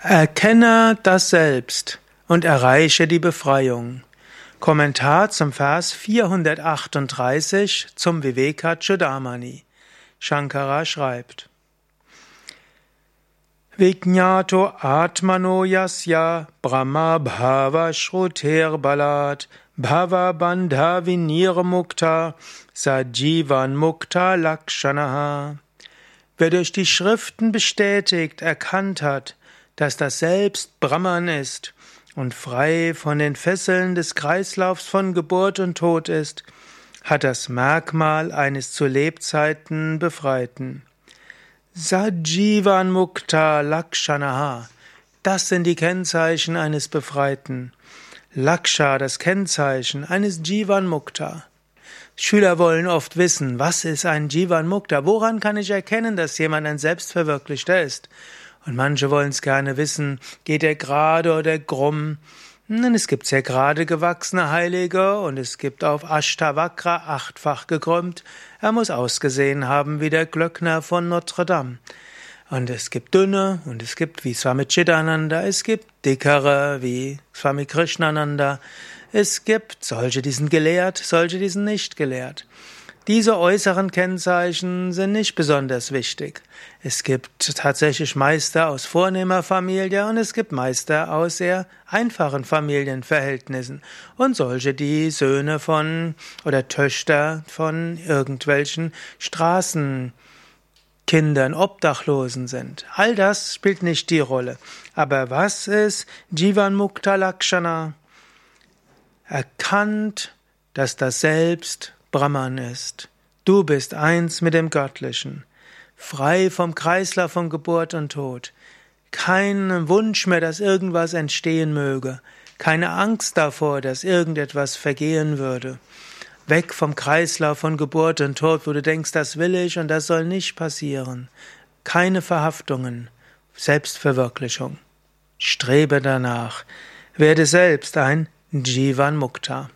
Erkenne das Selbst und erreiche die Befreiung. Kommentar zum Vers 438 zum Viveka Chudamani. Shankara schreibt: Vijnato Atmano Yasya Brahma Bhava Shruter Balat Bhava Bandha Vinir Mukta Sajivan Mukta Lakshanaha. Wer durch die Schriften bestätigt, erkannt hat, dass das Selbst Brahman ist und frei von den Fesseln des Kreislaufs von Geburt und Tod ist, hat das Merkmal eines zu Lebzeiten Befreiten. Sajivan Mukta Lakshanaha. Das sind die Kennzeichen eines Befreiten. Laksha, das Kennzeichen eines Jivan Mukta. Schüler wollen oft wissen, was ist ein Jivan Mukta? Woran kann ich erkennen, dass jemand ein Selbstverwirklichter ist? Und manche wollen es gerne wissen, geht er gerade oder krumm? Nun, es gibt sehr gerade gewachsene Heilige und es gibt auf Ashtavakra achtfach gekrümmt. Er muss ausgesehen haben wie der Glöckner von Notre Dame. Und es gibt dünne und es gibt wie Swami Chidananda, es gibt dickere wie Swami Krishnananda. Es gibt solche, die sind gelehrt, solche, die sind nicht gelehrt. Diese äußeren Kennzeichen sind nicht besonders wichtig. Es gibt tatsächlich Meister aus vornehmer Familie und es gibt Meister aus sehr einfachen Familienverhältnissen und solche, die Söhne von oder Töchter von irgendwelchen Straßenkindern, Obdachlosen sind. All das spielt nicht die Rolle. Aber was ist Jivan Mukta Lakshana? Erkannt, dass das Selbst Brahman ist. Du bist eins mit dem Göttlichen, frei vom Kreislauf von Geburt und Tod. Kein Wunsch mehr, dass irgendwas entstehen möge, keine Angst davor, dass irgendetwas vergehen würde. Weg vom Kreislauf von Geburt und Tod, wo du denkst, das will ich und das soll nicht passieren. Keine Verhaftungen, Selbstverwirklichung. Strebe danach. Werde selbst ein Jivan Mukta.